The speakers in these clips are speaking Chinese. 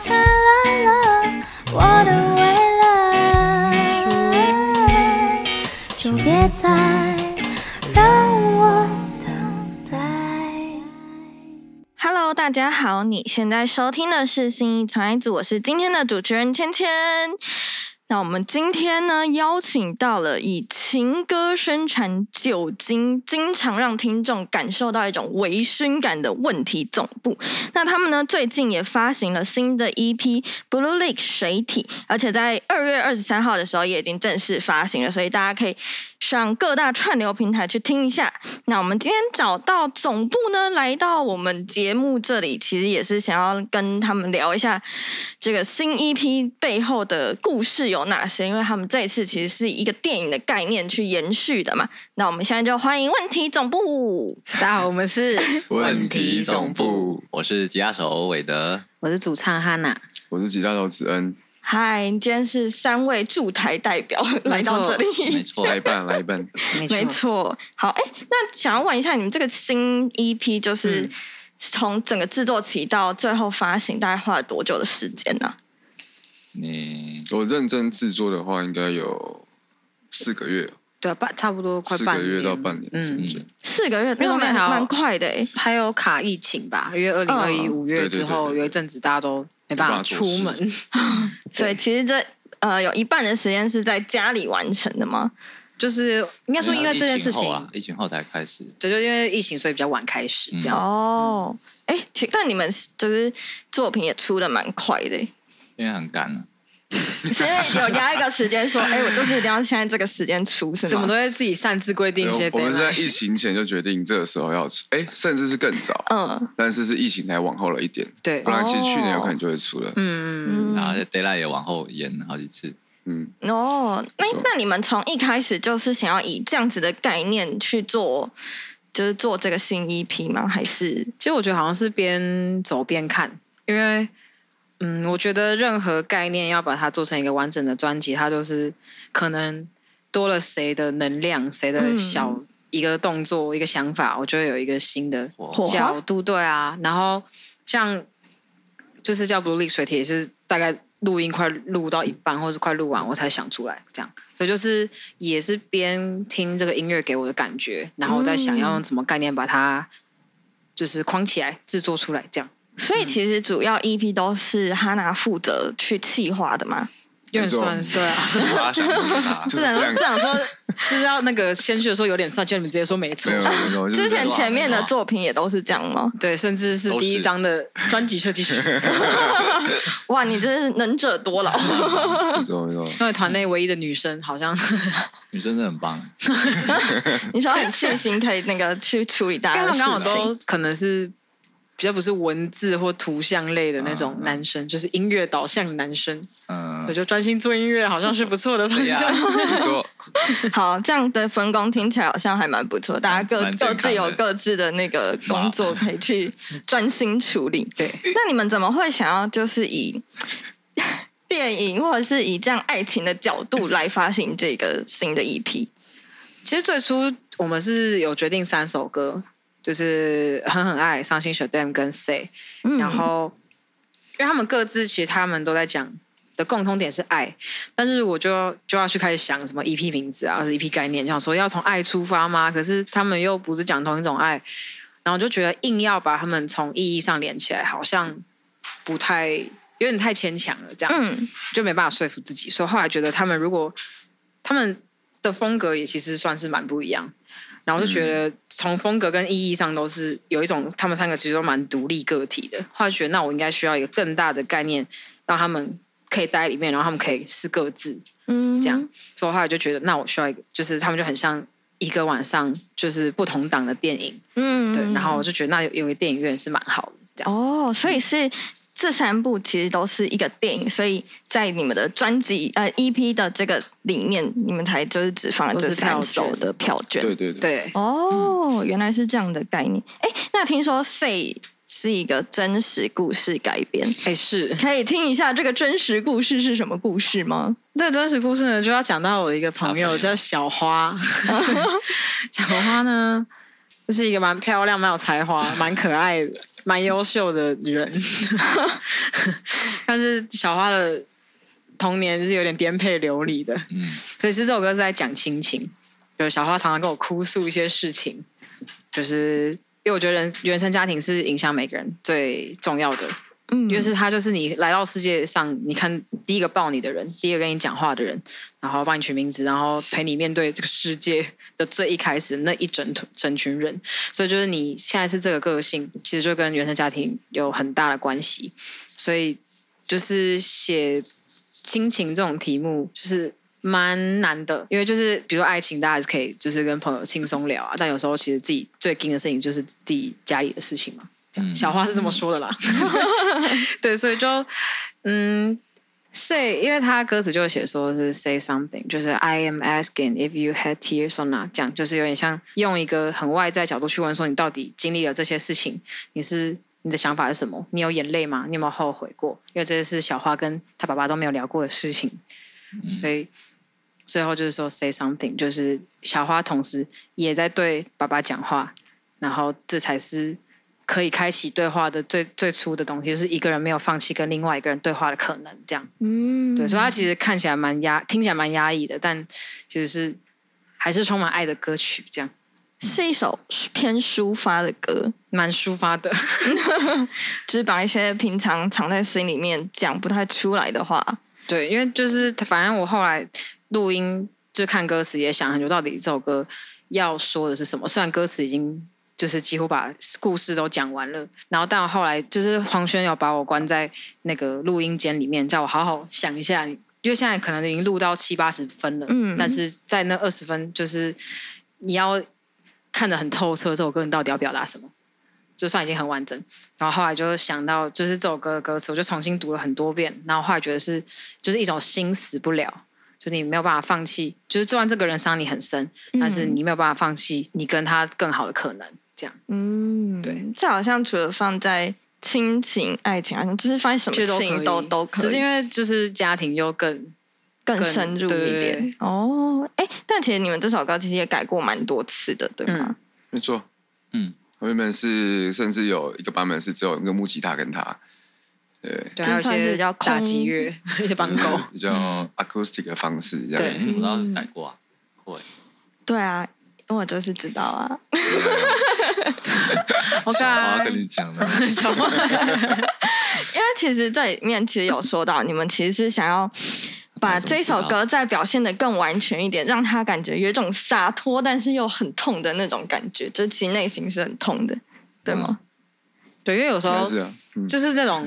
灿烂了我的未来，就别再让我等待。Hello，大家好，你现在收听的是新一传一组，我是今天的主持人芊芊。那我们今天呢，邀请到了以情歌生产酒精，经常让听众感受到一种微醺感的问题总部。那他们呢，最近也发行了新的 EP《Blue Lake 水体》，而且在二月二十三号的时候也已经正式发行了，所以大家可以上各大串流平台去听一下。那我们今天找到总部呢，来到我们节目这里，其实也是想要跟他们聊一下这个新 EP 背后的故事有哪些，因为他们这一次其实是以一个电影的概念去延续的嘛。那我们现在就欢迎问题总部。大家好，我们是，问题总部，我是吉他手韦德。我是主唱哈娜。我是吉他手子恩，嗨，今天是三位驻台代表来到这里。没错，来一半来一半，没没错，好，哎，那想要问一下，你们这个新 EP 就是嗯从整个制作期到最后发行，大概花了多久的时间呢、你我认真制作的话，应该有四个月，对啊，半差不多快四个月到半年时嗯，间。四个月，为中间还蛮快的哎。还有卡疫情吧，因为二零二一嗯五月对对之后对对有一阵子大家都没办法出门，所以其实这呃有一半的时间是在家里完成的吗？就是应该说因为这件事情，疫情后啊，疫情后才开始。对，就因为疫情所以比较晚开始这样。哦，哎，其但你们就是作品也出的蛮快的欸，因为很赶 因为有压一个时间说，哎，我就是一定要现在这个时间出，是吗怎么都？会自己擅自规定一些我们是在。疫情前就决定这个时候要出，哎，甚至是更早，嗯但是是疫情才往后了一点，对不，然其实去年有可能就会出了。嗯，嗯然后 d a y l i g h t 也往后延好几次。嗯，哦，那那你们从一开始就是想要以这样子的概念去做，就是做这个新 EP 吗？还是其实我觉得好像是边走边看，因为嗯，我觉得任何概念要把它做成一个完整的专辑，它就是可能多了谁的能量，谁的小、一个动作、一个想法，我就会有一个新的？角度。对啊，然后像就是叫 Blue Lake 水铁，也是大概录音快录到一半，或者快录完我才想出来这样。所以就是也是边听这个音乐给我的感觉，然后我在想要用什么概念把它就是框起来制作出来这样。所以其实主要 EP 都是哈娜负责去企划的嘛。有点算是对啊，是是想说是想说，就是要那个先去的时候有点算，就你们直接说没错。之前前面的作品也都是这样吗？对，甚至是第一张的专辑设计师，哇，你真是能者多劳。没错没错，身为团内唯一的女生，好像 女生真的很棒，你说很细心，可以那个去处理大因为家的事情刚好事情。都可能是比较不是文字或图像类的那种男生，就是音乐导向男生，嗯我，就专心做音乐，好像是不错的方向。好，这样的分工听起来好像还蛮不错，大家各各自有各自的那个工作可以去专心处理。对，那你们怎么会想要就是以 电影或者是以这样爱情的角度来发行这个新的 E EP？其实最初我们是有决定三首歌，就是狠狠爱、伤心 Shadam 跟 Say，、嗯然后因为他们各自其实他们都在讲的共通点是爱，但是我就就要去开始想什么 EP 名字啊，或者 EP 概念，想说要从爱出发吗？可是他们又不是讲同一种爱，然后就觉得硬要把他们从意义上连起来，好像不太有点太牵强了，这样。嗯就没办法说服自己，所以后来觉得他们如果他们的风格也其实算是蛮不一样，然后就觉得从风格跟意义上都是有一种他们三个其实都蛮独立个体的，后来觉得那我应该需要一个更大的概念，让他们可以待在里面，然后他们可以是各自嗯，这样，所以我后来就觉得那我需要一个，就是他们就很像一个晚上就是不同档的电影，嗯。对，然后我就觉得那有有个电影院是蛮好的，这样。哦，所以是这三部其实都是一个电影，所以在你们的专辑呃 EP 的这个里面，你们才就是只放了这三首的票券。对对对，对，哦，原来是这样的概念。哎，那听说《Say》是一个真实故事改编，哎是。可以听一下这个真实故事是什么故事吗？这个真实故事呢，就要讲到我的一个朋友叫小花。小花呢，就是一个蛮漂亮、蛮有才华、蛮可爱的、蛮优秀的人。但是小花的童年是有点颠沛流离的，嗯，所以其实这首歌是在讲亲情，就是小花常常跟我哭诉一些事情，就是因为我觉得人原生家庭是影响每个人最重要的，嗯，就是他就是你来到世界上，你看第一个抱你的人，第一个跟你讲话的人，然后帮你取名字，然后陪你面对这个世界的最一开始那一整整群人，所以就是你现在是这个个性，其实就跟原生家庭有很大的关系，所以就是写亲情这种题目，就是。蛮难的，因为就是比如说爱情，大家还是可以就是跟朋友轻松聊啊，但有时候其实自己最惊的事情就是自己家里的事情嘛。小花是这么说的啦。对，所以就嗯，say，因为他歌词就会写说是 say something，就是 I am asking if you had tears or not，这样就是有点像用一个很外在角度去问说你到底经历了这些事情，你是你的想法是什么？你有眼泪吗？你有没有后悔过？因为这些是小花跟他爸爸都没有聊过的事情，所以最后就是说 say something，就是小花同时也在对爸爸讲话，然后这才是可以开启对话的最最初的东西，就是一个人没有放弃跟另外一个人对话的可能，这样。嗯，对，所以它其实看起来蛮压，听起来蛮压抑的，但其实是还是充满爱的歌曲，这样是一首偏抒发的歌，蛮抒发的。就是把一些平常藏在心里面讲不太出来的话，对，因为就是反正我后来录音就看歌词也想很久，到底这首歌要说的是什么？虽然歌词已经就是几乎把故事都讲完了，然后到后来就是黄轩有把我关在那个录音间里面，叫我好好想一下，因为现在可能已经录到七八十分了，嗯但是在那二十分，就是你要看得很透彻，这首歌你到底要表达什么？就算已经很完整，然后后来就想到，就是这首歌的歌词，我就重新读了很多遍，然后后来觉得是就是一种心死不了，就是你没有办法放弃，就是就算这个人伤你很深，但是你没有办法放弃你跟他更好的可能，这样。嗯，对，这好像除了放在亲情、爱情，好像就是放在什么情都都可以，只是因为就是家庭又更更更深入一点。哦。哎，但其实你们这首歌其实也改过蛮多次的，对吗？没错，嗯，我原本是甚至有一个版本是只有一个木吉他跟他，对，对，这算是比较打空击乐，一些帮狗，比较 acoustic 的方式这样。对。你怎么知道改过啊？会，对啊，我就是知道啊。我要爱跟。你讲的，小花因为其实这里面其实有说到，你们其实是想要把这首歌再表现的更完全一点，让他感觉有一种洒脱，但是又很痛的那种感觉，就其实内心是很痛的，对吗？对，因为有时候就是那种，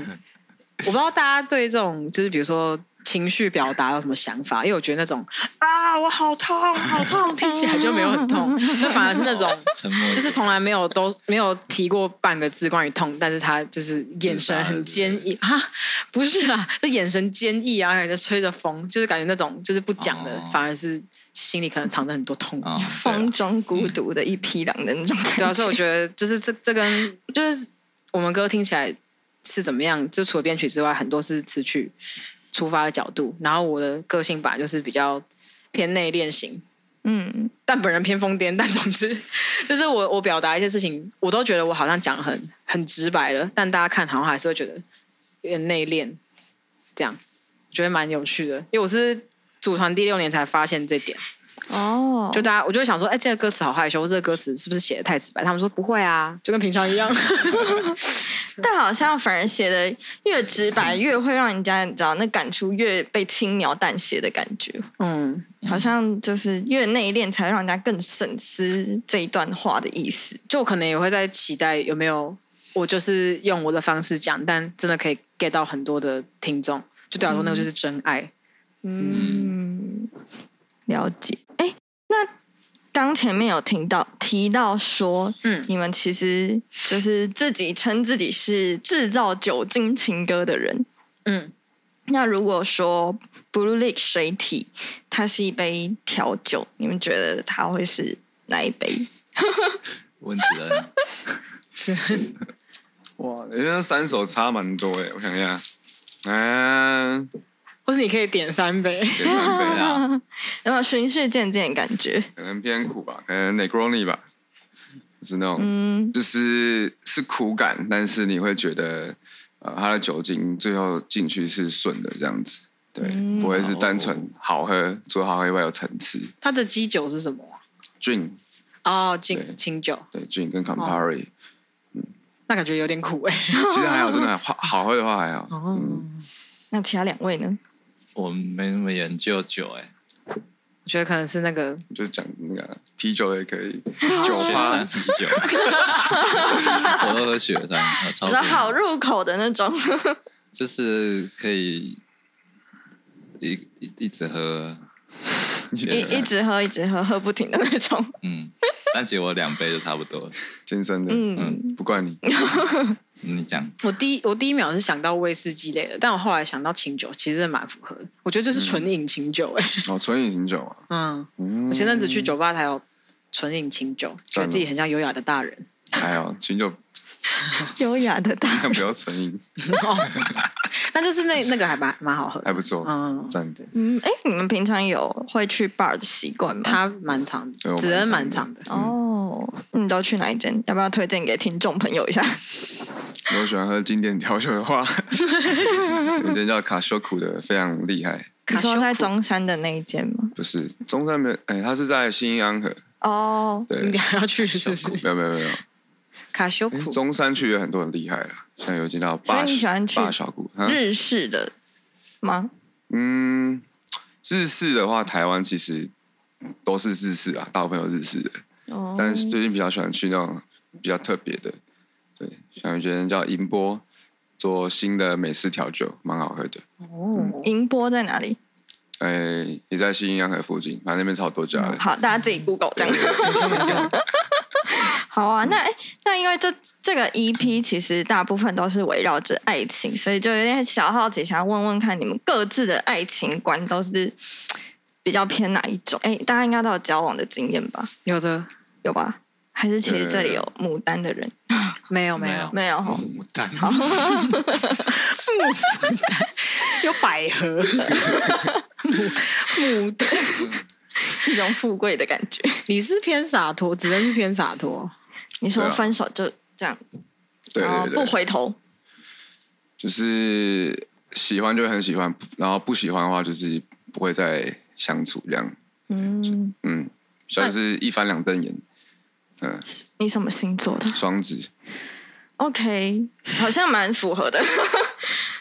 我不知道大家对这种就是比如说情绪表达有什么想法，因为我觉得那种啊我好痛好痛 听起来就没有很痛，那反而是那种沉默就是从来没有都没有提过半个字关于痛，但是他就是眼神很坚毅。啊，不是啦，就眼神坚毅啊，感觉吹着风，就是感觉那种就是不讲的，哦。反而是心里可能藏着很多痛。啊，风中孤独的一匹狼的那种感觉。对啊，所以我觉得就是这这跟就是我们歌听起来是怎么样，就除了编曲之外，很多是词曲出发的角度。然后我的个性吧就是比较偏内敛型，嗯，但本人偏疯癫。但总之，就是我我表达一些事情，我都觉得我好像讲得很很直白了，但大家看好像还是会觉得有点内敛，这样觉得蛮有趣的。因为我是组团第六年才发现这点。哦，就大家，我就会想说，哎、这个歌词好害羞，这个歌词是不是写的太直白？他们说不会啊，就跟平常一样。但好像反而写的越直白，越会让人家你知道那感触越被轻描淡写的感觉，嗯，好像就是越内敛才会让人家更深思这一段话的意思。就我可能也会在期待有没有我就是用我的方式讲，但真的可以 get 到很多的听众，就对我来说那个就是真爱。嗯，了解。哎，那刚前面有听到提到说，嗯你们其实就是自己称自己是制造酒精情歌的人。嗯，那如果说 Blue Lake 水体它是一杯调酒，你们觉得它会是哪一杯？温子恩，哇，因为那三首差蛮多哎，我想一下，嗯，或是你可以点三杯。点三杯啊，有没有循序渐进的感觉？可能偏苦吧，可能 Negroni 吧，就是那种，嗯，就是是苦感，但是你会觉得呃它的酒精最后进去是顺的这样子，对，嗯不会是单纯好喝，除了好喝以外有层次。它的基酒是什么啊？Gin 哦，对清清酒，对 Gin 跟 Campari，、那感觉有点苦哎。其实还好，真的 好好喝的话还好。哦，那其他两位呢？我没那么研究酒哎、我觉得可能是那个就是讲那个啤酒也可以，酒雪趴山啤酒，我都喝雪山，我超我说便宜。好入口的那种，就是可以一一一直喝，一一直喝一直喝喝不停的那种。嗯，但其实我两杯就差不多了。天生的，嗯，不怪你。你讲，我第一我第一秒是想到威士忌类的，但我后来想到清酒，其实蛮符合的。我觉得这是纯饮清酒哎。哦，纯饮清酒啊，嗯，嗯，我前阵子去酒吧才有纯饮清酒，觉得自己很像优雅的大人。还有，清酒 优雅的大不要纯饮，那，就是那那个还蛮蛮好喝的，还不错，嗯，这样子。嗯，哎，你们平常有会去 bar 的习惯吗？它蛮长的，对我蛮子恩蛮长长的。哦，你都去哪一间？要不要推荐给听众朋友一下？如果喜欢喝经典调酒的话，有一间叫卡修库的，非常厉害。你说在卡修库中山的那一间吗？不是中山没有，哎、他是在新安河。哦，对，你还要去是不是？没有没有没有，哎卡修库中山区有很多很厉害了，像有一间叫所以八你喜欢去八小谷。啊日式的吗？嗯，日式的话，台湾其实都是日式啊，大部分有日式的，哦，但是最近比较喜欢去那种比较特别的，对，像有一间叫银波，做新的美式调酒，蛮好喝的。哦，银波在哪里？哎、也在新安河附近，反正那边超多家的。好，大家自己 Google 这样。好啊，那诶那因为这这个 EP 其实大部分都是围绕着爱情，所以就有点小好奇，想要问问看你们各自的爱情观都是比较偏哪一种？哎，大家应该都有交往的经验吧？有的。有吧？还是其实这里有牡丹的人？没有没有。没有。没有哈，牡丹，有百合，牡丹，一种富贵的感觉。你是偏洒脱，只能是偏洒脱，你说分手就这样，对不回头，就是喜欢就很喜欢，然后不喜欢的话就是不会再相处这样。嗯，嗯，算是一翻两瞪眼。嗯，你什么星座的双子，？OK，好像蛮符合的，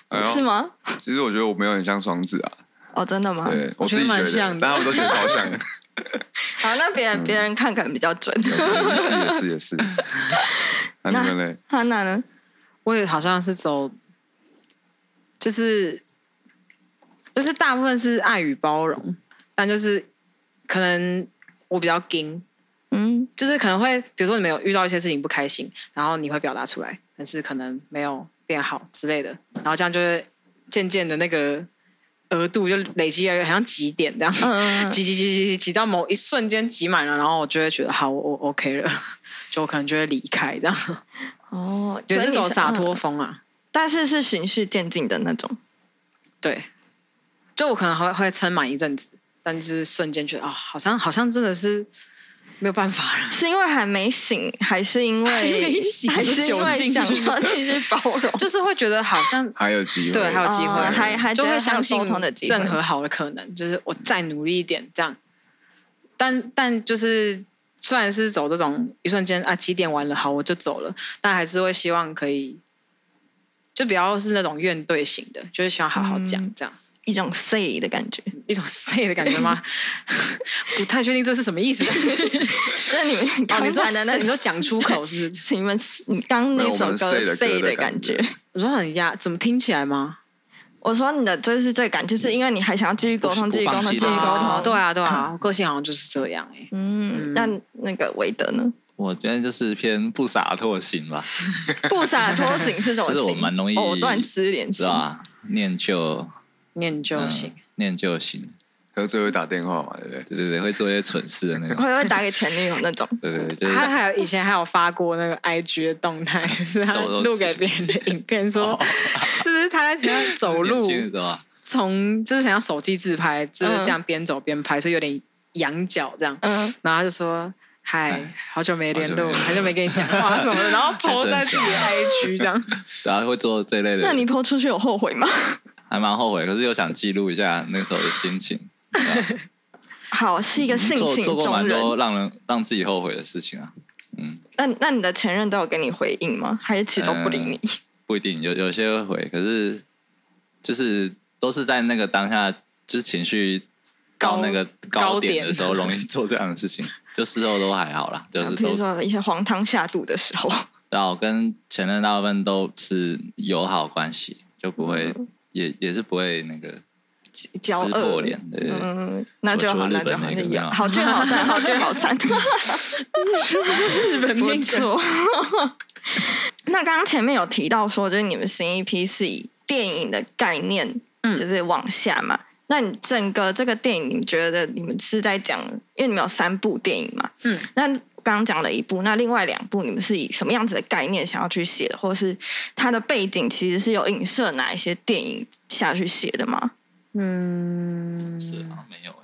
哎 是？吗？其实我觉得我没有很像双子啊，哦，真的吗？对我觉得自己觉得，蛮像的但他们都觉得超像。好，那别人别人看可能比较准。也是也是也是。那你们嘞？哈娜呢？我也好像是走，就是就是大部分是爱与包容，但就是可能我比较硬，嗯，就是可能会比如说你们有遇到一些事情不开心，然后你会表达出来，但是可能没有变好之类的，然后这样就会渐渐的那个额度就累积了，好像几点这样，挤挤挤挤到某一瞬间挤满了，然后我就会觉得好，我我 OK 了，就我可能就会离开这样，哦，也是走洒脱嗯风啊。但是是循序渐进的那种。对，就我可能还会会撑满一阵子，但是瞬间觉得哦，好像好像真的是没有办法了。是因为还没醒，还是因为还没醒还是因为想要继续包容？就是会觉得好像还有机会？对，还有机会，哦还还就会相信沟通的机会任何好的可能，就是我再努力一点这样。但但就是虽然是走这种一瞬间啊几点完了好我就走了，但还是会希望可以，就比较是那种怨对型的，就是希望好好讲、嗯这样。一种 say 的感觉，一种 say 的感觉吗？不太确定这是什么意思。就是你们哦，刚你说才的那你说讲出口是不是？是你们你刚那首歌 say 的感感觉觉。我说很压，怎么听起来吗？我说你的就是这个感，就是因为你还想要继续沟通，继续沟通，继续沟通。哦对啊，对啊，个性好像就是这样哎、嗯，那那个韦德呢？我觉得就是偏不洒脱型吧，不洒脱型是什么就是我型？蛮容易藕断丝连型。知道吧？念旧念旧型。嗯念旧型，喝醉会打电话嘛，对不对？对对对，会做一些蠢事的那种。会不会打给前女友那种？对对对，就是他还有以前还有发过那个 IG 的动态，是他 录给别人的影片，说就是他在想要走路年，轻的时候啊，从就是想要手机自拍，就是这样边走边拍，所以有点仰角这样。嗯，然后他就说嗨，好久没联络，好久没联络好久没跟你讲话什么的，然后 PO 在自己的 IG 这样。大家会做这类的，那你抛出去有后悔吗？还蛮后悔，可是又想记录一下那个时候的心情。好，是一个性情做做过。蛮多让人让自己后悔的事情啊，嗯那那你的前任都有跟你回应吗？还是其实都不理你？不一定有有些会回，可是就是都是在那个当下，就是情绪到那个高高点的点时候，容易做这样的事情。就事后都还好啦，就是比如都说一些黄汤下肚的时候，然后跟前任大部分都是友好关系，就不会、也也是不会那个交恶撕破脸，对。嗯，那就好，那就好，好聚好散，好聚好散，日本不那个错。那刚刚前面有提到说，就是你们新一批是以电影的概念，嗯就是往下嘛。那你整个这个电影，你们觉得你们是在讲，因为你们有三部电影嘛，嗯，那刚刚讲了一部，那另外两部你们是以什么样子的概念想要去写的，或者是它的背景其实是有影射哪一些电影下去写的吗？嗯，是好像没有。欸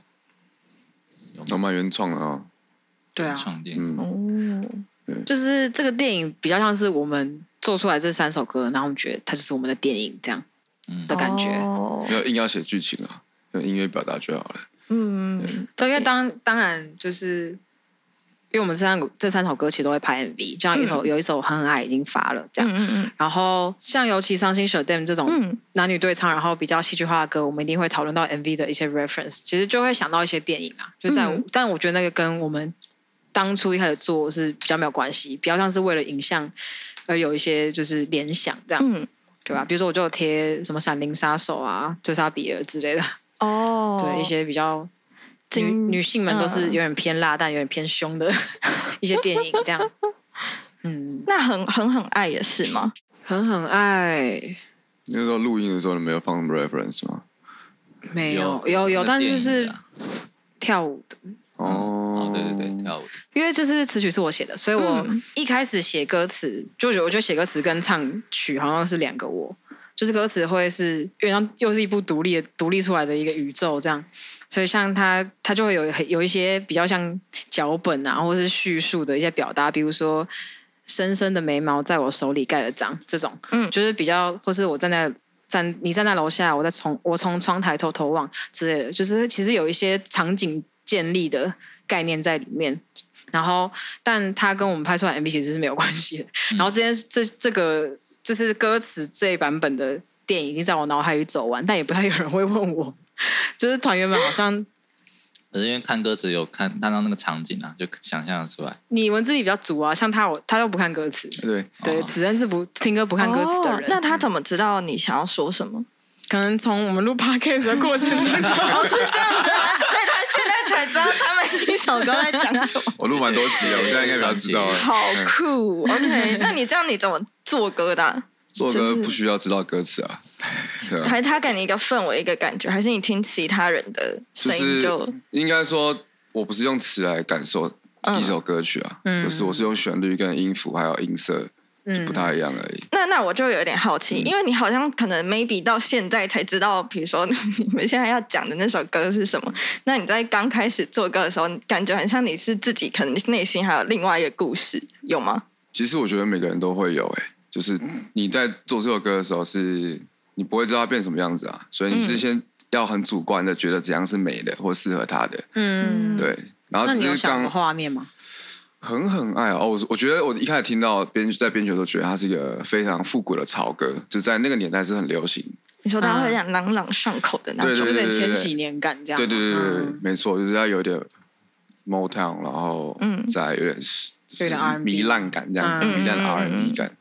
我蛮原创的哦。对啊，创电影，嗯，哦，就是这个电影比较像是我们做出来这三首歌，然后我们觉得它就是我们的电影这样嗯。的感觉。哦。没有硬要写剧情啊，用音乐表达就好了。嗯，对，因为当当然就是，因为我们这三个这三首歌其实都会拍 MV，就像有一首、有一首《很很爱》已经发了这样。嗯嗯然后像尤其《伤心 s h Dam》这种嗯男女对唱，然后比较戏剧化的歌，我们一定会讨论到 MV 的一些 reference，其实就会想到一些电影啊。就在但我觉得那个跟我们当初一开始做是比较没有关系，比较像是为了影像而有一些就是联想这样，嗯，对吧？比如说我就有贴什么《闪灵杀手》啊、《追杀比尔》之类的，哦，对一些比较女女性们都是嗯有点偏辣但有点偏凶的 一些电影，这样。嗯，那很很很爱也是吗？很很爱，那时候录音的时候，你没有放什么 reference 吗？没有有有，但是是跳舞的。哦哦，对对对，跳舞的，因为就是词曲是我写的，所以我嗯一开始写歌词，就觉得我觉得写歌词跟唱曲好像是两个我，就是歌词会是有点像又是一部独立的独立出来的一个宇宙这样，所以像他，他就会有有一些比较像脚本啊，或是叙述的一些表达，比如说深深的眉毛在我手里盖了章这种，嗯就是比较或是我站在。站，你站在楼下，我在从我从窗台偷偷望之类的，就是其实有一些场景建立的概念在里面。然后，但他跟我们拍出来 MV 其实是没有关系的。然后这件这这个就是歌词这一版本的电影已经在我脑海里走完，但也不太有人会问我。就是团员们好像可是因为看歌词有看看到那个场景啊，就想象得出来。你文字力比较足啊，像他我他又不看歌词，对，对，哦子恩是不听歌不看歌词的人。哦那他怎么知道你想要说什么？可能从我们录 podcast 的过程当中，哦，是这样子啊，所以他现在才知道他们一首歌在讲什么。我录蛮多集了，我现在应该比较知道了。好嗯酷，OK？那你这样你怎么做歌的啊、做歌不需要知道歌词啊，是啊，还是他给你一个氛围、一个感觉，还是你听其他人的声音是就应该说，我不是用词来感受嗯一首歌曲啊，嗯就是我是用旋律跟音符还有音色就不太一样而已。那那我就有点好奇，因为你好像可能 maybe 到现在才知道，比如说你们现在要讲的那首歌是什么。那你在刚开始做歌的时候，感觉很像你是自己可能内心还有另外一个故事，有吗？其实我觉得每个人都会有、欸，就是你在做这首歌的时候是，你不会知道它变什么样子啊，所以你是先要很主观的觉得怎样是美的或适合他的，嗯，对。然后那你只是刚有想过画面吗？很很爱哦，我我觉得我一开始听到编在编曲的时候，觉得它是一个非常复古的潮歌，就在那个年代是很流行。你说他会讲朗朗上口的那种，对对有点千禧年感这样吗。对对对对没错，就是要有点 Motown，然后嗯再有点是有点 R&B 糜烂感这样，嗯糜烂的嗯嗯 R&B 感。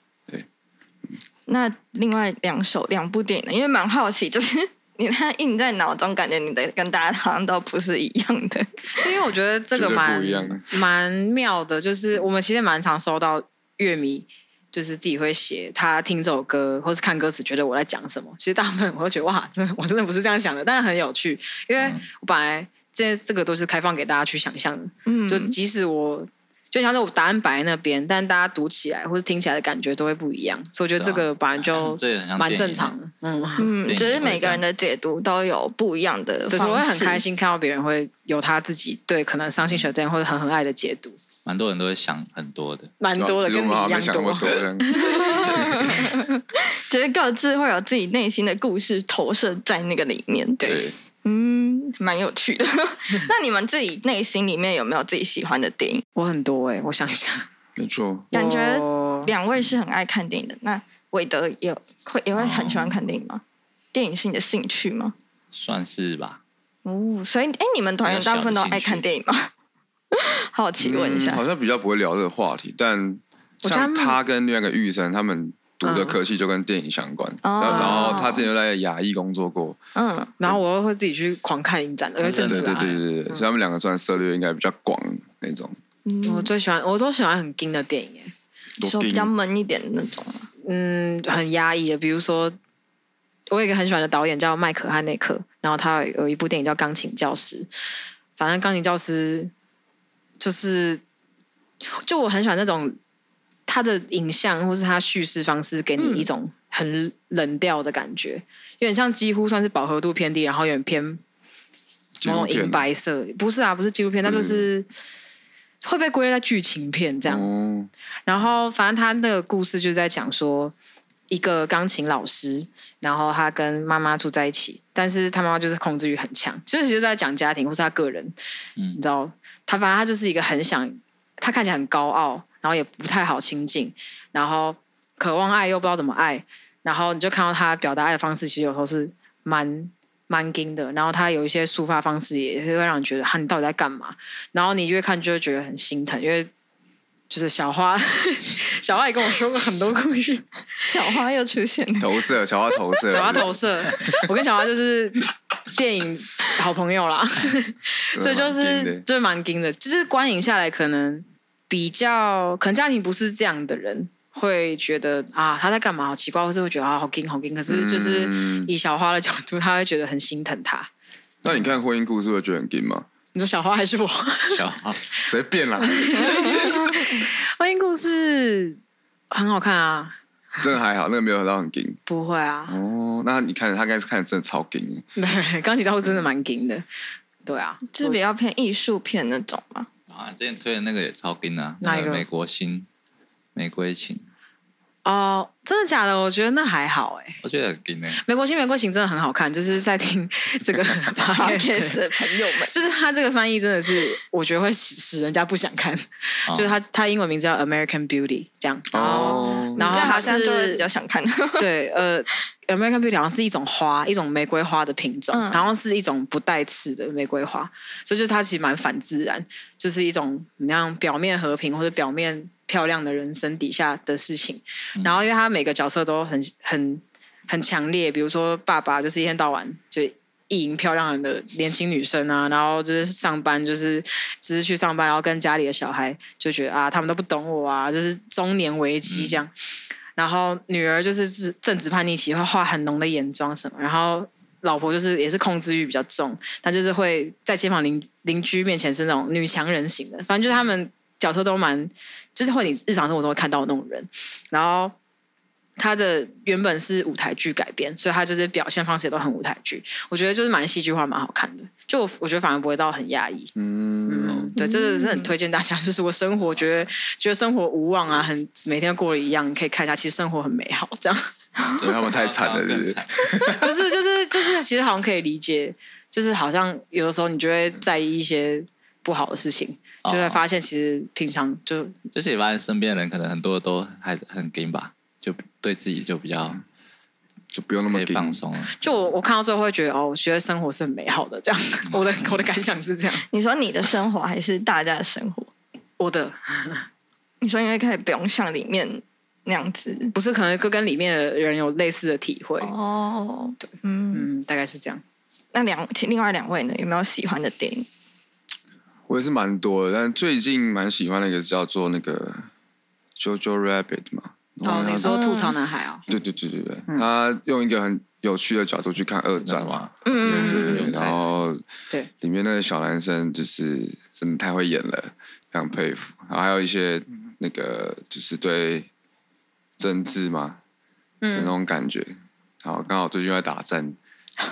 那另外两首两部电影呢？因为蛮好奇，就是 你那印在脑中，感觉你的跟大家好像都不是一样的。因为我觉得这个蛮不一样蛮妙的，就是我们其实蛮常收到乐迷，就是自己会写他听这首歌或是看歌词，觉得我在讲什么。其实大部分我都觉得哇，真的我真的不是这样想的，但是很有趣，因为我本来这这个都是开放给大家去想象的，嗯，就即使我。就像是我答案摆在那边，但大家读起来或者听起来的感觉都会不一样，所以我觉得这个本来就 蛮正常的。嗯，嗯，只是每个人的解读都有不一样的。就是我会很开心看到别人会有他自己对可能伤心学这样或者很很爱的解读。蛮多人都会想很多的。蛮多的，跟你一样多，这样 就是各自会有自己内心的故事投射在那个里面。对。嗯，蛮有趣的。那你们自己内心里面有没有自己喜欢的电影？我很多哎、我想一下，没错，感觉我两位是很爱看电影的。那韦德也会也会很喜欢看电影吗？电影是你的兴趣吗？算是吧，哦，所以哎，你们团员大部分都爱看电影吗？好奇问一下。嗯好像比较不会聊这个话题，但我觉得他跟另外一个玉生他们读的科系就跟电影相关，哦然后他之前就在亚艺工作过，嗯，然后我又会自己去狂看影展，对对子啊。对对对，所以他们两个算涉猎应该比较广那种。我最喜欢，我都喜欢很惊的电影说比较闷一点的那种？嗯，很压抑的，比如说。我有一个很喜欢的导演叫麦克汉内克，然后他有一部电影叫《钢琴教师》。反正钢琴教师就是，就我很喜欢那种他的影像或是他叙事方式，给你一种很冷调的感觉，有点像几乎算是饱和度偏低，然后有点偏某种银白色。不是啊，不是纪录片，那就是会被归类在剧情片这样。哦，然后反正他那个故事就是在讲说，一个钢琴老师，然后他跟妈妈住在一起，但是他妈妈就是控制欲很强，就是其实就在讲家庭或是他个人，嗯。你知道，他反正他就是一个很想，他看起来很高傲，然后也不太好亲近，然后渴望爱又不知道怎么爱，然后你就看到他表达爱的方式，其实有时候是蛮。蛮硬的，然后他有一些抒发方式，也会让你觉得，哈，你到底在干嘛？然后你越看就会觉得很心疼，因为就是小花，小花也跟我说过很多故事。小花又出现了，投射，小花投射，小花投射，我跟小花就是电影好朋友啦，所以就是的就是蛮惊的，就是观影下来可能比较，可能家庭不是这样的人。会觉得啊，他在干嘛？好奇怪，或是会觉得啊，好惊好惊。可是就是嗯以小花的角度，他会觉得很心疼他。那你看婚姻故事会觉得很惊吗？你说小花还是我？小花随便啦，婚姻故事很好看啊，真的还好，那个没有到很劲。不会啊，哦，那你看他应该是看的真的超劲，对，钢琴教父真的蛮紧的，对啊，就是比较偏艺术片那种嘛？啊，之前推的那个也超劲啊，哪一个？美国新玫瑰情，哦，真的假的？我觉得那还好哎。我觉得很。美国新玫瑰情真的很好看，就是在听 这个 Podcast 的朋友们，就是他这个翻译真的是，我觉得会使使人家不想看。哦就是他他英文名字叫 American Beauty 这样，哦然后好像就是比较想看。对呃 American Beauty 好像是一种花，一种玫瑰花的品种，嗯然后是一种不带刺的玫瑰花，所以就是它其实蛮反自然，就是一种那样表面和平或者表面漂亮的人生底下的事情。然后因为他每个角色都很很很强烈，比如说爸爸就是一天到晚就意淫漂亮的年轻女生啊，然后就是上班就是只是去上班，然后跟家里的小孩就觉得啊，他们都不懂我啊，就是中年危机这样。然后女儿就是正正值叛逆期，会化很浓的眼妆什么，然后老婆就是也是控制欲比较重，她就是会在街坊邻邻居面前是那种女强人型的，反正就是他们角色都蛮，就是会你日常生活中会看到的那种人。然后他的原本是舞台剧改编，所以他就是表现方式也都很舞台剧，我觉得就是蛮戏剧化，蛮好看的。就我我觉得反而不会到很压抑，嗯，嗯，对，真的是很推荐大家。就是我生活觉得觉得生活无望啊，很每天过得一样，你可以看一下，其实生活很美好。这样因为他们太惨了，是不是？不是就是就是，其实好像可以理解，就是好像有的时候你就会在意一些不好的事情，就会发现其实平常就就是也发现身边的人可能很多都还很劲吧，就对自己就比较就不用那么放。松了。就我我看到最后会觉得哦，我觉得生活是很美好的。这样，我的我的感想是这样。你说你的生活还是大家的生活？我的 你说因为可以不用像里面那样子不是可能跟跟里面的人有类似的体会，哦，对，嗯，嗯，大概是这样。那两其另外两位呢，有没有喜欢的电影？我也是蛮多的，但最近蛮喜欢那个叫做那个 Jojo Rabbit 嘛。哦，你说吐槽男孩啊？对对对对对，他用一个很有趣的角度去看二战嘛，嘛，嗯，对对对，嗯然后对里面那个小男生就是真的太会演了，非常佩服。然后还有一些那个就是对政治嘛的那嗯，种感觉，然后刚好最近在打战，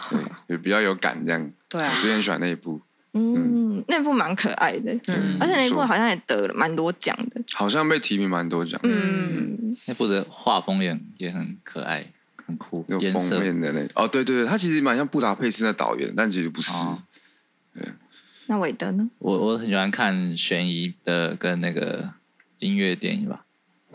对，也比较有感这样。对啊我，最近很喜欢那一部，嗯，那部蛮可爱的，嗯而且那部好像也得了蛮多奖的。好像被提名蛮多奖，嗯，那部的画风也也很可爱，很酷，有封面的那哦，对对对，他其实蛮像布达佩斯的导演，但其实不是。哦。那韦德呢？我我很喜欢看悬疑的跟那个音乐电影吧，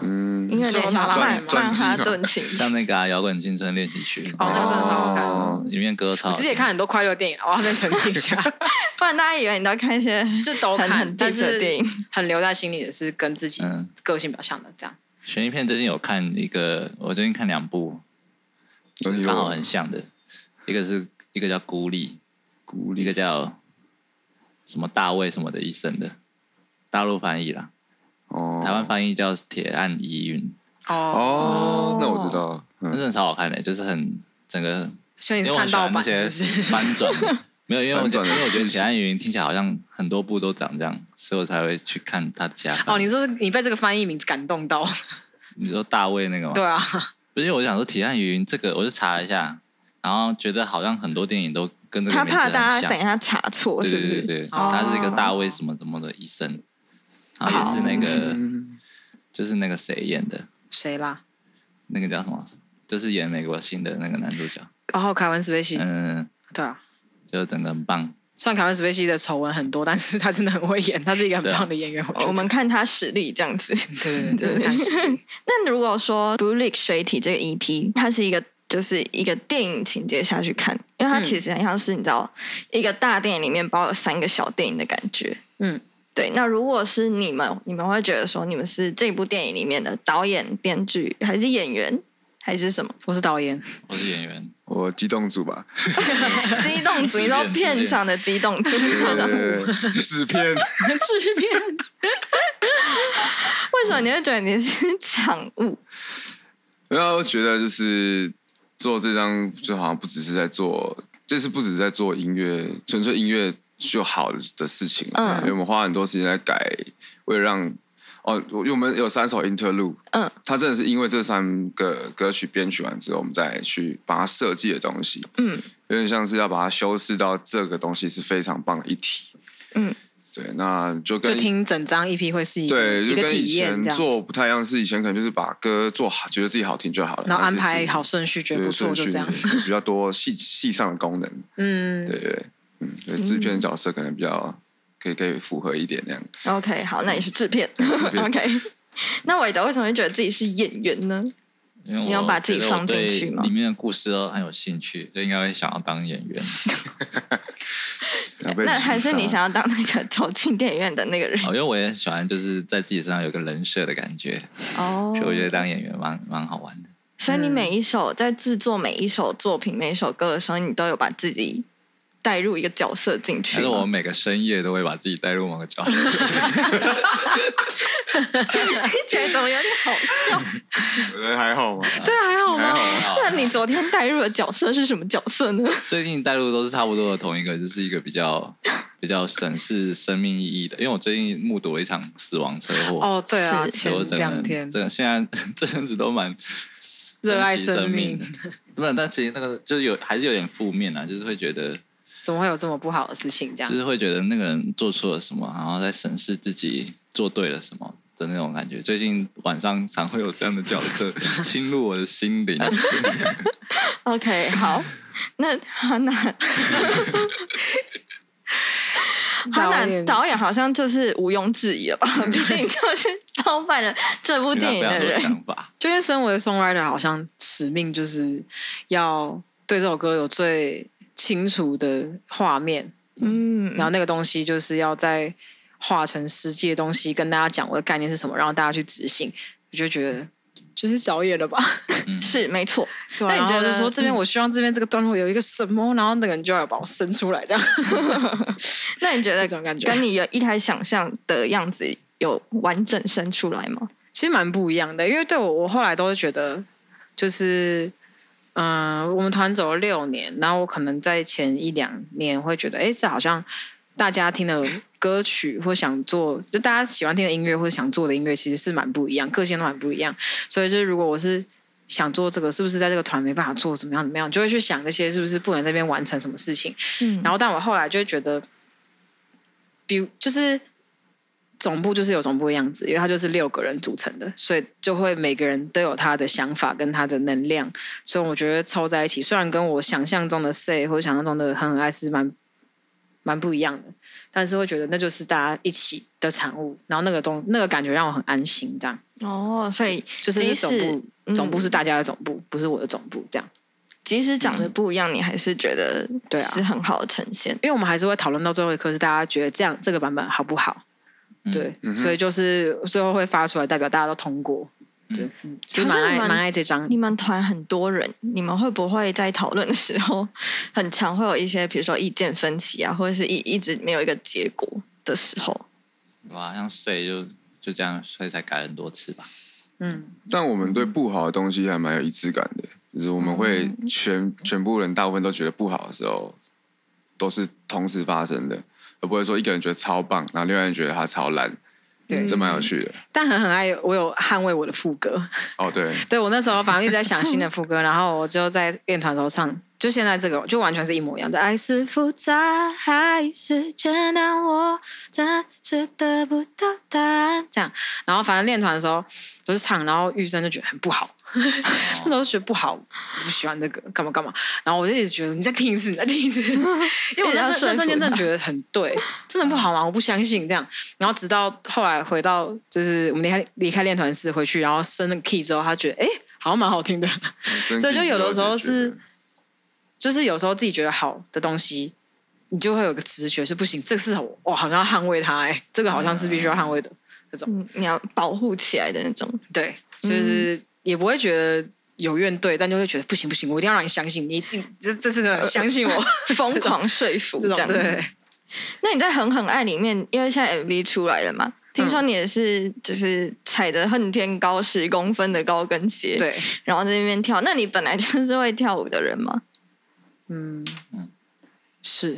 嗯，音乐说联想曼拉拉曼曼哈传顿情像那个啊摇滚青春练习曲，哦那个真的超好看哦里面歌超好听。我其实也看。很多快乐电影，我要再澄清一下，不然大家以为你都看一些 就都看但 diss 的是电影。很留在心里的是跟自己嗯。个性比较像的这样。悬疑片最近有看一个，我最近看两部，都是刚好很像的，一个是一个叫孤立，孤立。一个叫什么大卫什么的医生的，大陆翻译啦，哦，台湾翻译叫铁案疑云，哦，哦，那我知道，嗯，那真的超好看的，就是很整个，所以你是看到那些是不是？翻转的。没有，因为我因为我觉得铁案疑云听起来好像很多部都长这样，所以我才会去看他的家。哦，你说是你被这个翻译名字感动到？你说大卫那个吗？对啊，不是，我想说铁案疑云这个，我就查了一下，然后觉得好像很多电影都跟这个他名字很怕大家像。等一下查错，对是不是？对对对，哦他是一个大卫什么什么的医生，然后也是那个嗯就是那个谁演的，谁啦？那个叫什么？就是演美国新的那个男主角，然后凯文史贝西，嗯，对啊。就整个很棒。虽然凯文史贝西的丑闻很多，但是他真的很会演，他是一个很棒的演员。我们看他实力这样子。对对对，这是看实力。那如果说《Blue Lake 水体》这个 EP，它是一个就是一个电影情节下去看，因为它嗯其实很像是你知道一个大电影里面包有三个小电影的感觉。嗯，对。那如果是你们，你们会觉得说你们是这部电影里面的导演、编剧，还是演员，还是什么？我是导演，我是演员，我激动组吧，激动组，你说片场的激动组，对对对纸片，制片。为什么你会觉得你是场务？然后我觉得就是做这张就好像不只是在做，这次不只是在做音乐，纯粹音乐就好的事情了，嗯。因为我们花很多时间在改，为了让哦，因为我们有三首 interlude，嗯，它真的是因为这三个歌曲编曲完之后，我们再去把它设计的东西，嗯，有点像是要把它修饰到这个东西是非常棒的一体，嗯，对，那就跟就听整张 EP 会是一个对，就跟以前做不太一样，是以前可能就是把歌做好，觉得自己好听就好了，然后安排好顺序，觉得不错，就这样。比较多细细上的功能，嗯，对对对，嗯，所以制片的角色可能比较可以可以符合一点那样。OK，好，那你是制片。制片 OK，那韦德为什么会觉得自己是演员呢？因为你要把自己放进去吗里面的故事都很有兴趣，就应该会想要当演员。那还是你想要当那个走进电影院的那个人哦，因为我也喜欢就是在自己身上有个人设的感觉，哦所以我觉得当演员蛮蛮好玩的。所以你每一首在制作每一首作品、每一首歌的时候，你都有把自己带入一个角色进去但是我们。每个深夜都会把自己带入某个角色，听起来怎么有点好笑？我觉得还好吗？对，还好吗？还好那你昨天带入的角色是什么角色呢？最近带入都是差不多的同一个，就是一个比较比较审视生命意义的。因为我最近目睹了一场死亡车祸，哦，对啊，是前两天这现在这阵子都蛮 热爱生生命的。但其实那个就是有还是有点负面啊，就是会觉得怎么会有这么不好的事情？这样就是会觉得那个人做错了什么，然后在审视自己做对了什么的那种感觉。最近晚上常会有这样的角色 侵入我的心灵。OK，好，那哈娜，哈娜导演好像就是毋庸置疑了吧？毕竟就是包办了这部有电影的人。想法，就因为身为 songwriter，好像使命就是要对这首歌有最清楚的画面，嗯，然后那个东西就是要在化成实际的东西，跟大家讲我的概念是什么，然后大家去执行。我就觉得就是导演了吧，是没错。对啊、然后那你觉得就说这边我希望这边这个段落有一个什么，然后那个人就要把我生出来，这样 那你觉得 那种感觉跟你有一开始想象的样子有完整生出来吗？其实蛮不一样的。因为对我，我后来都是觉得，就是嗯、我们团走了六年，然后我可能在前一两年会觉得，哎，这好像大家听的歌曲或想做，就大家喜欢听的音乐或者想做的音乐，其实是蛮不一样，个性都蛮不一样。所以就是如果我是想做这个，是不是在这个团没办法做怎么样怎么样，就会去想这些是不是不能在那边完成什么事情。嗯然后但我后来就会觉得，比如就是总部就是有总部的样子，因为它就是六个人组成的，所以就会每个人都有他的想法跟他的能量，所以我觉得凑在一起，虽然跟我想象中的 say 或者想象中的很很爱是蛮蛮不一样的，但是会觉得那就是大家一起的产物，然后那个东那个感觉让我很安心，这样哦，所以就是即使是总部，嗯总部是大家的总部，不是我的总部，这样。即使长得不一样，你还是觉得对啊是很好的呈现。因为我们还是会讨论到最后一刻，是大家觉得这样这个版本好不好？对，所以就是最后会发出来，代表大家都通过。对，嗯，其实蛮爱蛮爱这张你。们团很多人，你们会不会在讨论的时候，很常会有一些，比如说意见分歧啊，或者是一一直没有一个结果的时候？哇，像谁就就这样，所以才改很多次吧。嗯，但我们对不好的东西还蛮有一致感的，就是我们会全全部人大部分都觉得不好的时候，都是同时发生的，而不会说一个人觉得超棒，然后另外一个人觉得他超烂。对这蛮有趣的。但很很爱我有捍卫我的副歌。哦，对，对我那时候反正一直在想新的副歌，然后我就在练团的时候唱，就现在这个就完全是一模一样的。爱是复杂还是简单，我暂时得不到答案。这样，然后反正练团的时候就是唱，然后玉生就觉得很不好，那时候就觉得不好，不喜欢那个干嘛干嘛，然后我就一直觉得你再听一次，你再听一次，因为我那那瞬间真的觉得很对，真的不好吗？我不相信这样。然后直到后来回到就是我们离开离开练团室回去，然后升那个 key 之后，他觉得哎、诶好像蛮好听的。所以就有的时候是就是有时候自己觉得好的东西，你就会有个直觉是不行，这是我我好像要捍卫它，哎，这个好像是必须要捍卫的这种。嗯，你要保护起来的那种。对，就是也不会觉得有怨怼，但就会觉得不行不行，我一定要让你相信，你一定这这是真的相信我，疯狂说服这这样。对。那你在《狠狠爱》里面，因为现在 MV 出来了嘛，听说你也是就是踩着恨天高十公分的高跟鞋，，对，然后在那边跳。那你本来就是会跳舞的人吗？嗯，是，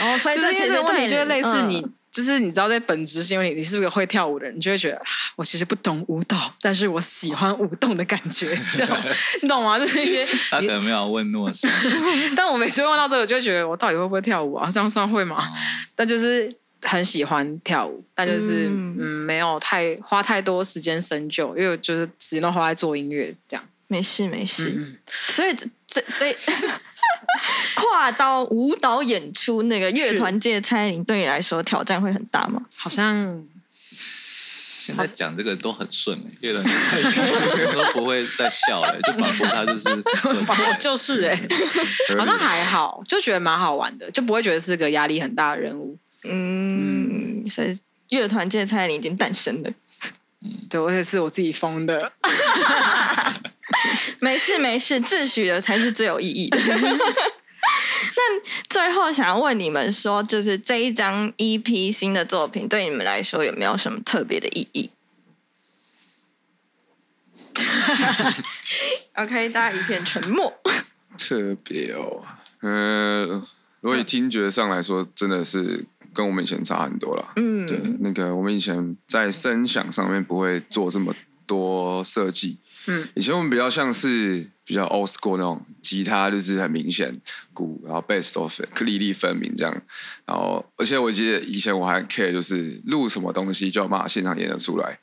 然后所以 就是因为这个问题就会类似你，嗯就是你知道在本质性问题，你是不是个会跳舞的人，你就会觉得啊我其实不懂舞蹈，但是我喜欢舞动的感觉，这样你懂吗？就是一些他可能没有问诺说，但我每次问到这个，就会觉得我到底会不会跳舞啊？这样算会吗？但就是很喜欢跳舞，但就是嗯嗯没有太花太多时间深究，因为我就是时间都花在做音乐这样。没事没事。嗯，所以这这这跨刀舞蹈演出那个乐团界，蔡依林对你来说挑战会很大吗？好像现在讲这个都很顺欸，乐人太都不会再笑了，就仿佛他就是 就是哎、好像还好，就觉得蛮好玩的，就不会觉得是个压力很大的任务。嗯，所以乐团界蔡依林已经诞生了。对，我也是我自己封的。没事没事，自诩的才是最有意义的。那最后想要问你们说，就是这一张 EP 新的作品对你们来说有没有什么特别的意义？OK，大家一片沉默。特别哦，呃，如果以听觉上来说，真的是跟我们以前差很多了。嗯，对，那个我们以前在声响上面不会做这么多设计。嗯，以前我们比较像是比较 old school 那种吉他，就是很明显鼓，然后 bass 都分粒粒分明这样。然后，而且我记得以前我还 care 就是录什么东西就要马上现场演得出来。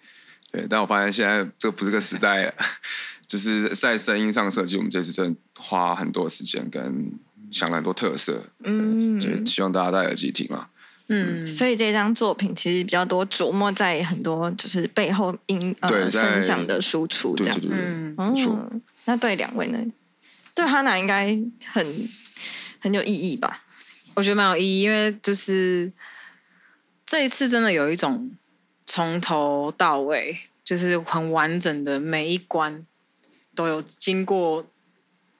对，但我发现现在这不是个时代了，就是在声音上设计，我们这次真的花很多时间跟想了很多特色，嗯，就希望大家戴耳机听啦。嗯，所以这张作品其实比较多琢磨在很多就是背后音呃声响的输出这样对对。对对，嗯没错。嗯，那对两位呢？对哈娜应该很很有意义吧？我觉得蛮有意义，因为就是这一次真的有一种从头到尾就是很完整的每一关都有经过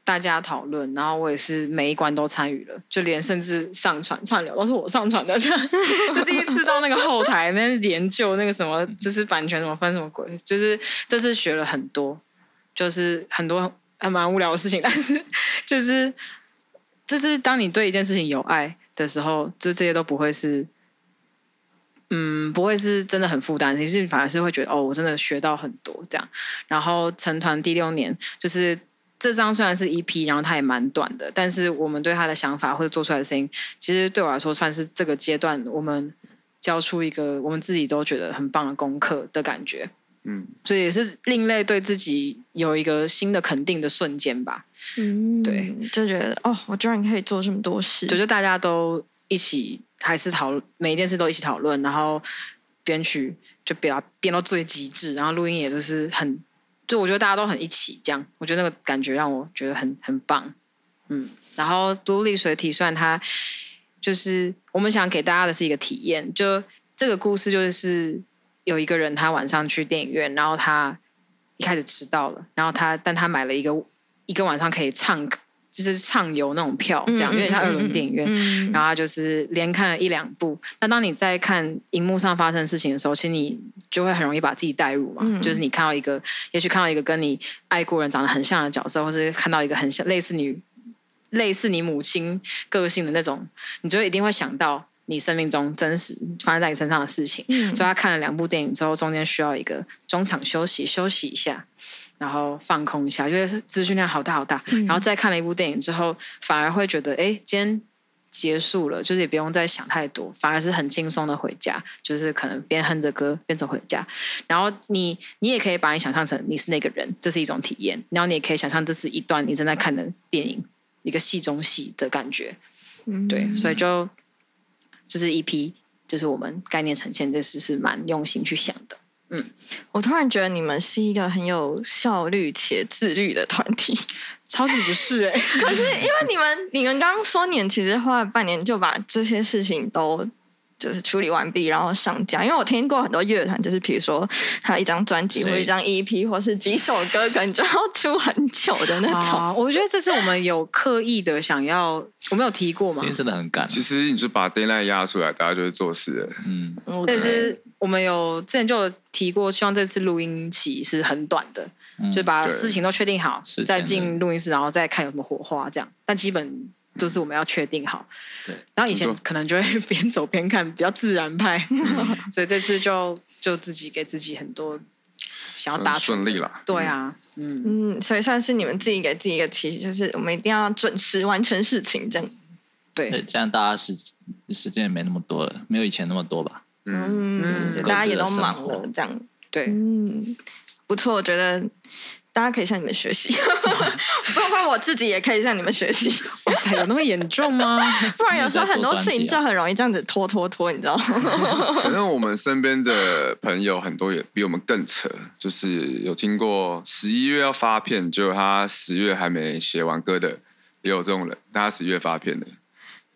大家讨论，然后我也是每一关都参与了，就连甚至上传串流都是我上传的，就第一次到那个后台那研究那个什么就是版权怎么分什么鬼，就是这次学了很多，就是很多还蛮无聊的事情，但是就是就是当你对一件事情有爱的时候，这这些都不会是，嗯，不会是真的很负担，其实反而是会觉得哦，我真的学到很多这样。然后成团第六年，就是这张虽然是 EP，然后它也蛮短的，但是我们对他的想法或者做出来的声音，其实对我来说算是这个阶段我们交出一个我们自己都觉得很棒的功课的感觉。嗯，所以也是另类对自己有一个新的肯定的瞬间吧。嗯，对，就觉得哦，我居然可以做这么多事，就就大家都一起，还是讨论每一件事都一起讨论，然后编曲就比较编到最极致，然后录音也都是很，就我觉得大家都很一起这样，我觉得那个感觉让我觉得很很棒。嗯，然后独立水体虽然它就是我们想给大家的是一个体验，就这个故事就是有一个人他晚上去电影院，然后他一开始迟到了，然后他但他买了一个一个晚上可以唱歌就是畅游那种票，这样、有点像二轮电影院。嗯，然后他就是连看了一两部。那当你在看荧幕上发生的事情的时候，其实你就会很容易把自己带入嘛。嗯就是你看到一个，也许看到一个跟你爱过人长得很像的角色，或是看到一个很像类似你类似你母亲个性的那种，你就一定会想到你生命中真实发生在你身上的事情。嗯所以他看了两部电影之后，中间需要一个中场休息，休息一下。然后放空一下，因为资讯量好大好大。嗯然后再看了一部电影之后，反而会觉得，哎，今天结束了，就是也不用再想太多，反而是很轻松的回家，就是可能边哼着歌边走回家。然后你你也可以把你想象成你是那个人，这是一种体验。然后你也可以想象这是一段你正在看的电影，一个戏中戏的感觉。嗯对，所以就就是一批就是我们概念呈现，这是是蛮用心去想的。我突然觉得你们是一个很有效率且自律的团体。超级不是哎、可是因为你们，你们刚刚说你们其实花了半年就把这些事情都就是处理完毕，然后上架。因为我听过很多乐团，就是比如说他一张专辑或一张 EP 或是几首歌，可能就要出很久的那种。啊，我觉得这是我们有刻意的想要，我没有提过吗因为？真的很赶。其实你就把 d a y l i n e 压出来，大家就会做事了。嗯，嗯但是我们有之前就有提过，希望这次录音期是很短的，嗯就把事情都确定好，再进录音室，然后再看有什么火花这样。但基本都是我们要确定好。对，然后以前可能就会 边走边看，比较自然派，所以这次就就自己给自己很多想要达成顺利了对啊，嗯，嗯，所以算是你们自己给自己一个期许，就是我们一定要准时完成事情，这样。对，对，这样大家时时间也没那么多了，没有以前那么多吧？嗯，嗯，大家也都忙了，这样。对，嗯，不错，我觉得大家可以向你们学习，包括我自己也可以向你们学习。哇塞，有那么严重吗？不然有时候很多事情就很容易这样子拖拖拖，你知道吗？反正我们身边的朋友很多也比我们更扯，就是有听过十一月要发片，结果他十月还没写完歌的，也有这种人，但他十月发片的，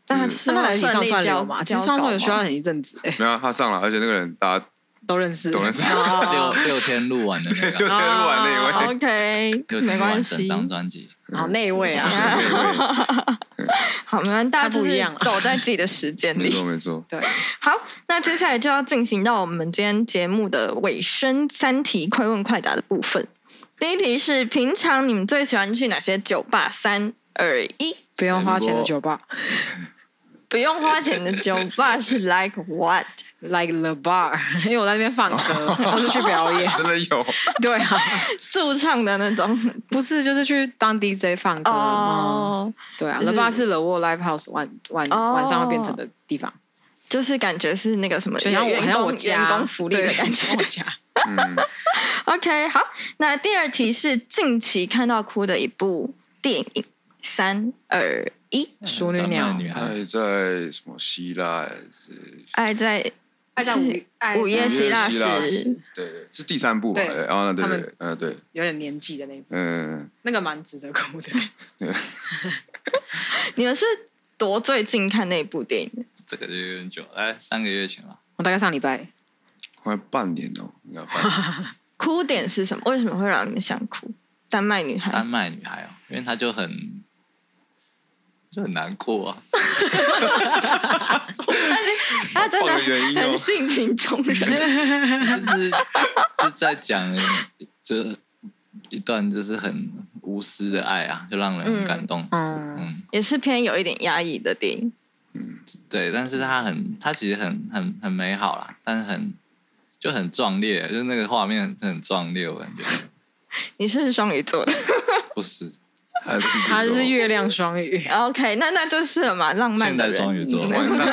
但他就是那来一起上串流嘛？其实交上串稿吗？流需要很一阵子，哎，没有啊他上了，而且那个人大家都认识，都认识。哦。六六天录完的那 六，天录完那一位，OK，六没关天录完整系，张专辑。好那一位啊，好，没关系，大家就是一样。啊走在自己的时间里。没错没错，对，好，那接下来就要进行到我们今天节目的尾声，三题快问快答的部分。第一题是：平常你们最喜欢去哪些酒吧？三二一，不用花钱的酒吧不用花钱的酒吧是 like what？，like the bar，因为我在那边放歌，我是去表演，真的有，对啊，驻唱的那种。不是就是去当 DJ 放歌，哦，哦，对啊就是，the bar 是 the Wall Live House 晚晚哦。晚上会变成的地方，就是感觉是那个什么就像我像我工家。员工福利的感觉。对。我家。嗯，OK，好，那第二题是近期看到哭的一部电影，三二一，淑女鸟女孩，爱在什么希腊是爱在爱在是午午夜希腊希腊时，对对，是第三部吧？对对然后呢，对对，嗯对，有点年纪的那部，嗯，那个蛮值得哭的。你们是多最近看那部电影的？这个就有点久，哎，三个月前吧。我大概上礼拜快半年哦，应该有半年。哭点是什么？为什么会让你们想哭？丹麦女孩丹麦女孩哦，因为她就很就很难过啊。他真的放个原因哦很性情中人。就是是在讲就一段就是很无私的爱啊，就让人很感动。嗯，嗯，也是偏有一点压抑的电影。对，但是它很，它其实很很很美好啦，但是很就很壮烈，就是那个画面很壮烈，我感觉 你是双鱼座的，不是呃，狮子座他是月亮双鱼，OK，那那就是了嘛，浪漫现代的人双鱼座。嗯。晚 上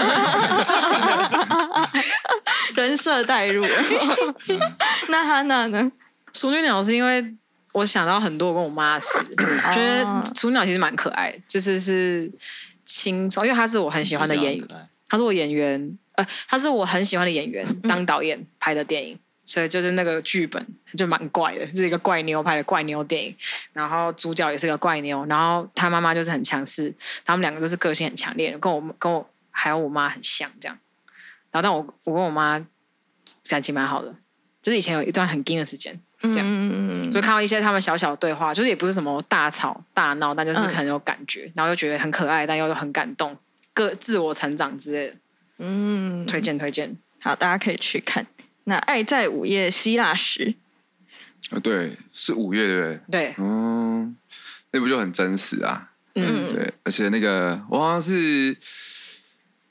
人设代入。那哈娜呢？淑女鸟是因为我想到很多我跟我妈的事，觉得处女鸟其实蛮可爱，就是是轻松，因为他是我很喜欢的演员，可爱。他是我演员，呃，他是我很喜欢的演员当导演拍的电影，所以就是那个剧本就蛮怪的，就是一个怪妞拍的怪妞电影，然后主角也是个怪妞，然后他妈妈就是很强势，他们两个都是个性很强烈的，跟我跟我还有我妈很像这样，然后但我我跟我妈感情蛮好的，就是以前有一段很硬的时间，这样嗯，就看到一些他们小小的对话，就是也不是什么大吵大闹，但就是嗯很有感觉，然后又觉得很可爱，但又很感动，各自我成长之类的，嗯，推荐推荐。好，大家可以去看。那《爱在午夜希腊时》，啊对，是五月对不对？对，嗯，那不就很真实啊。嗯，对，而且那个我好像是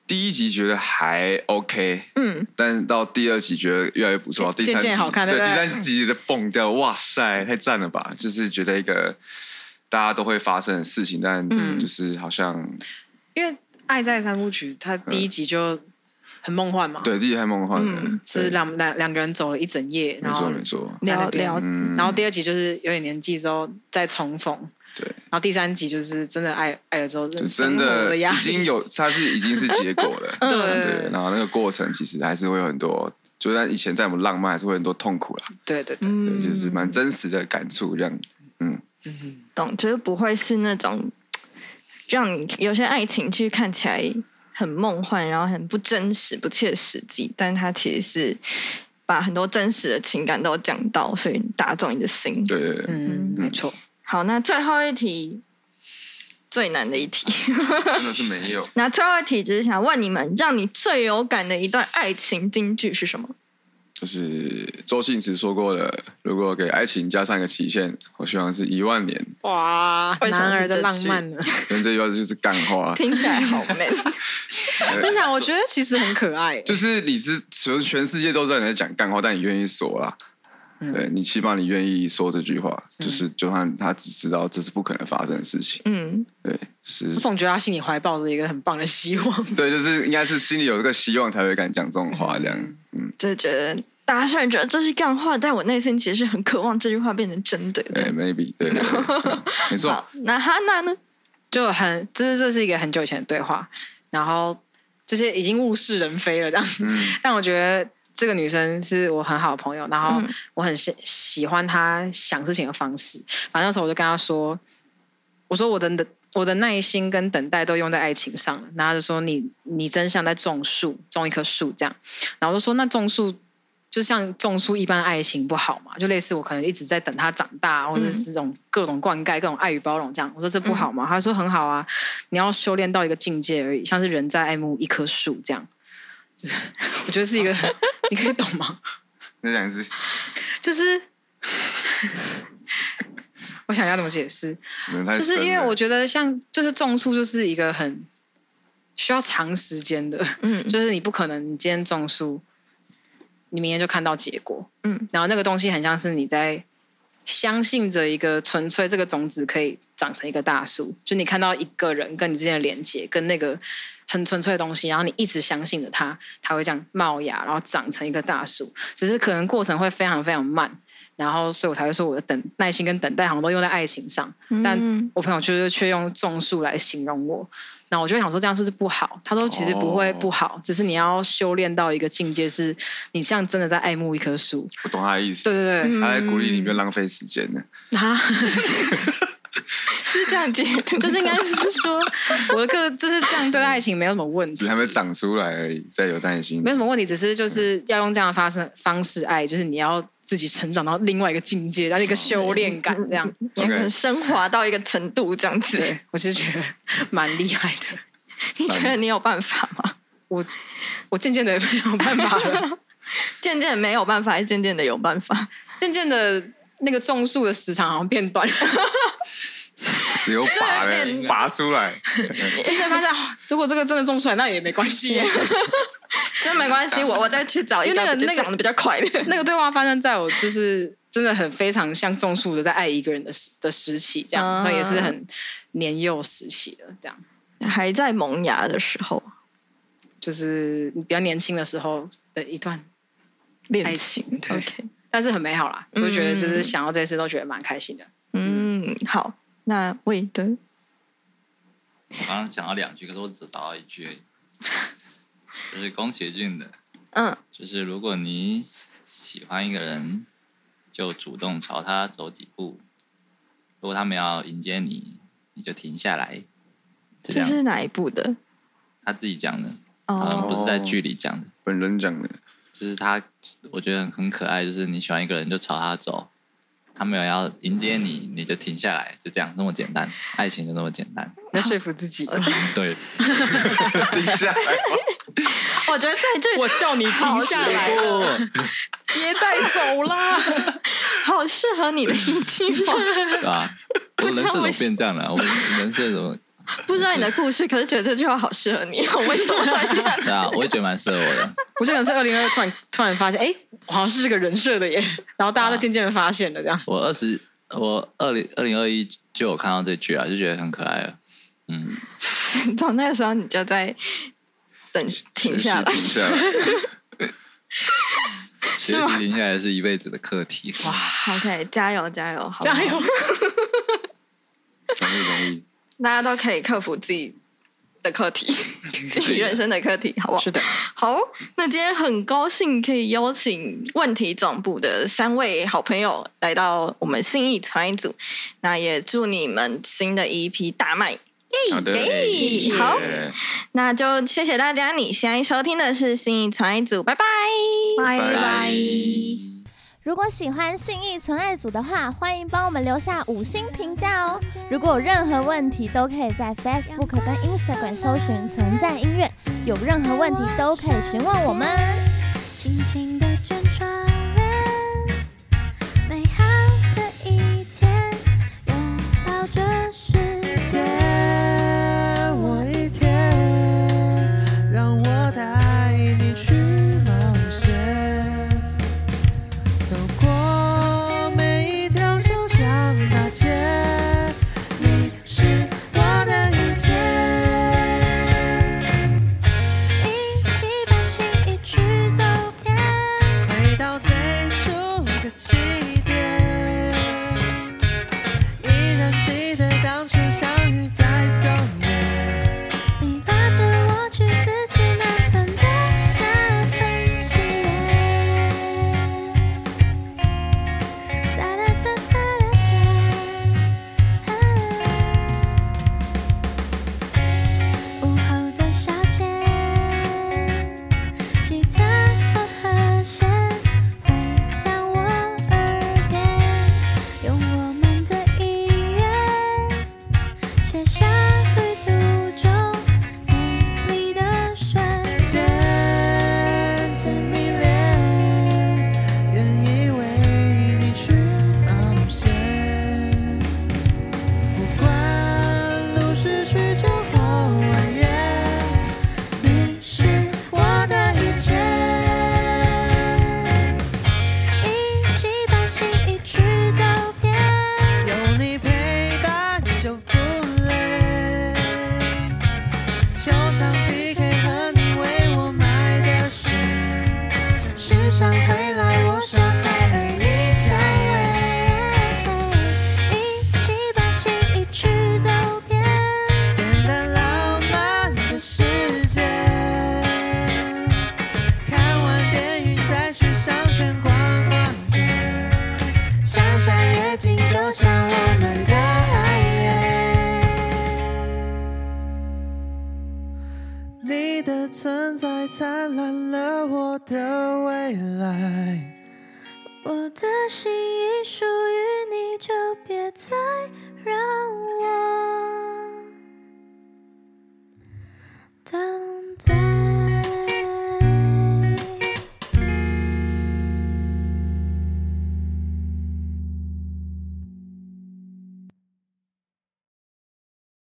第一集觉得还 OK，嗯，但是到第二集觉得越来越不错，第渐三集好看对第三集的蹦掉，哇塞，太赞了吧！就是觉得一个大家都会发生的事情，但嗯就是好像、因为《爱在三部曲》它第一集就很梦幻嘛，，对自己太梦幻了，嗯是两两两个人走了一整夜，没然后错。没错，聊聊，嗯，然后第二集就是有点年纪之后再重逢，对，然后第三集就是真的爱爱了之后，就生活真的压力已经有，它是已经是结果了，对。对，然后那个过程其实还是会有很多，就算以前再怎么浪漫，还是会有很多痛苦啦，对对对，就是蛮真实的感触这样，嗯，懂，就是不会是那种让你有些爱情剧看起来很梦幻，然后很不真实、不切实际，但它其实是把很多真实的情感都讲到，所以打中你的心。对对对，嗯，没错。好，那最后一题最难的一题，真的是 没有。那最后一题只是想问你们，让你最有感的一段爱情金句是什么？就是周星驰说过的，如果给爱情加上一个期限，我希望是一万年。哇，男儿的浪漫呢？跟这句话就是干话，听起来好 man。真的，我觉得其实很可爱。就是你知，全全世界都知道你在讲干话，但你愿意说啦。对你起码你愿意说这句话，就是就算他只知道这是不可能发生的事情，嗯，对，是我，总觉得他心里怀抱着一个很棒的希望。对，就是应该是心里有这个希望才会敢讲这种话，这样，嗯，就觉得大家虽然觉得这是干话，但我内心其实是很渴望这句话变成真的。对，maybe，对，对对对 没错，，那哈娜呢？就很，这是这是一个很久以前的对话，然后这些已经物是人非了这样。但我觉得这个女生是我很好的朋友，然后嗯我很喜喜欢她想事情的方式。反正那时候我就跟她说，我说我的我的耐心跟等待都用在爱情上了，然后她就说你你真像在种树，种一棵树这样。然后我就说那种树。就像种树一般的爱情不好嘛，就类似我可能一直在等他长大，或者是这种各种灌溉、各种爱与包容这样。我说这不好嘛，他说很好啊，你要修炼到一个境界而已，像是人在爱慕一棵树这样。就 是我觉得是一个，你可以懂吗？就是 我想要怎么解释，就是因为我觉得像就是种树就是一个很需要长时间的，嗯。就是你不可能你今天种树，你明天就看到结果，嗯，然后那个东西很像是你在相信着一个纯粹这个种子可以长成一个大树，就你看到一个人跟你之间的连接，跟那个很纯粹的东西，然后你一直相信着它，它会这样冒芽，然后长成一个大树，只是可能过程会非常非常慢。然后，所以我才会说我的等耐心跟等待好像都用在爱情上，但嗯我朋友就是却用种树来形容我。那我就想说，这样是不是不好？他说其实不会不好，只是你要修炼到一个境界，是你像真的在爱慕一棵树。我懂他的意思，对对对，他在鼓励你不要浪费时间呢。啊，是这样解读，就是应该是说我的个就是这样对待爱情没有什么问题只是，还没长出来而已，再有耐心没。有什么问题，只是就是要用这样的发生方式爱，就是你要自己成长到另外一个境界，然后一个修炼感这样。也很升华到一个程度，这样子。对我其实觉得蛮厉害的，你觉得你有办法吗？我我渐渐的没有办法了，渐渐没有办法，还是渐渐的有办法？渐渐的那个种树的时长好像变短了。只有拔了，拔出来。渐渐发现，哦如果这个真的种出来，那也没关系耶。这没关系，我我再去找一个因为那个那个长得比较快的。那个对话发生在我就是真的很非常像种树的在爱一个人的时的时期，这样，啊那、也是很年幼时期的，这样，还在萌芽的时候就是比较年轻的时候的一段恋爱情情，对但是很美好啦，就觉得就是嗯想到这些都觉得蛮开心的。嗯，好，那魏德，我刚刚讲了两句，可是我只找到一句，就是宫崎骏的，嗯。就是如果你喜欢一个人，就主动朝他走几步；如果他们要迎接你，你就停下来。这是哪一部的？他自己讲的，好像哦，不是在剧里讲的。本人讲的，就是他，我觉得很可爱。就是你喜欢一个人，就朝他走，他没有要迎接你，你就停下来，就这样，那么简单。爱情就那么简单。你在说服自己，对，停下来，我觉得在这里我叫你停下来，别再走啦！好适合你的一句话。对吧？我人设怎么变这样了？我人设怎么？不知道你的故事，可是觉得这句话好适合你，为什么会这样？对啊，我也觉得蛮适合我的。我这个人是二零二突然突然发现，哎、我好像是这个人设的耶，然后大家都渐渐的发现了，这样。我二十，我二零二零二一就有看到这句啊，就觉得很可爱了。嗯，从那个时候你就在等停下来停。下来，学习停下来是一辈子的课题。哇，OK，加油加油，加油！容易容易。大家都可以克服自己的课题，自己人生的课题，好不好？是的，好，那今天很高兴可以邀请问题总部的三位好朋友来到我们信义传一组，那也祝你们新的一批大卖。好的，耶好那就谢谢大家，你现在收听的是新义传一组，拜拜，拜拜拜。如果喜欢信义存爱组的话，欢迎帮我们留下五星评价哦。如果有任何问题，都可以在 Facebook 跟 Instagram 搜寻“存在音乐”，有任何问题都可以询问我们。轻轻的